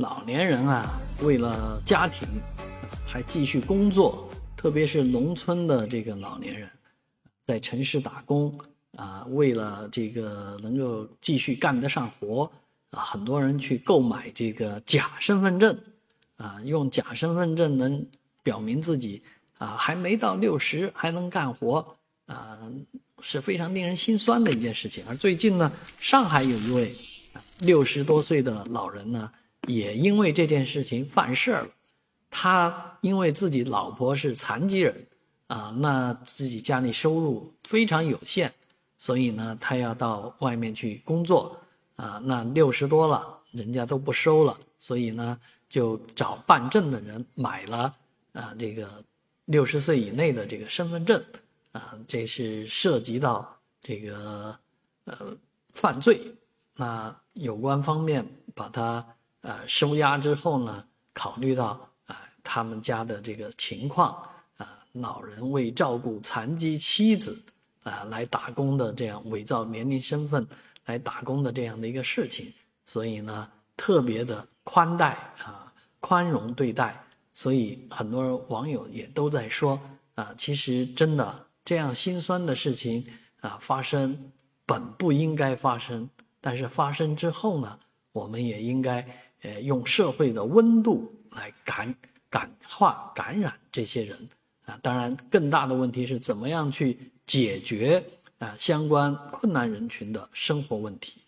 老年人啊，为了家庭，还继续工作，特别是农村的这个老年人，在城市打工啊，为了这个能够继续干得上活啊，很多人去购买这个假身份证啊，用假身份证能表明自己啊还没到六十还能干活啊，是非常令人心酸的一件事情。而最近呢，上海有一位六十多岁的老人呢。也因为这件事情犯事儿了，他因为自己老婆是残疾人，啊，那自己家里收入非常有限，所以呢，他要到外面去工作，啊，那六十多了，人家都不收了，所以呢，就找办证的人买了，啊，这个六十岁以内的这个身份证，啊，这是涉及到这个呃犯罪，那有关方面把他。呃，收押之后呢，考虑到啊他们家的这个情况啊，老人为照顾残疾妻子啊来打工的这样伪造年龄身份来打工的这样的一个事情，所以呢特别的宽待啊宽容对待，所以很多网友也都在说啊，其实真的这样心酸的事情啊发生本不应该发生，但是发生之后呢，我们也应该。呃，用社会的温度来感感化、感染这些人啊。当然，更大的问题是怎么样去解决啊相关困难人群的生活问题。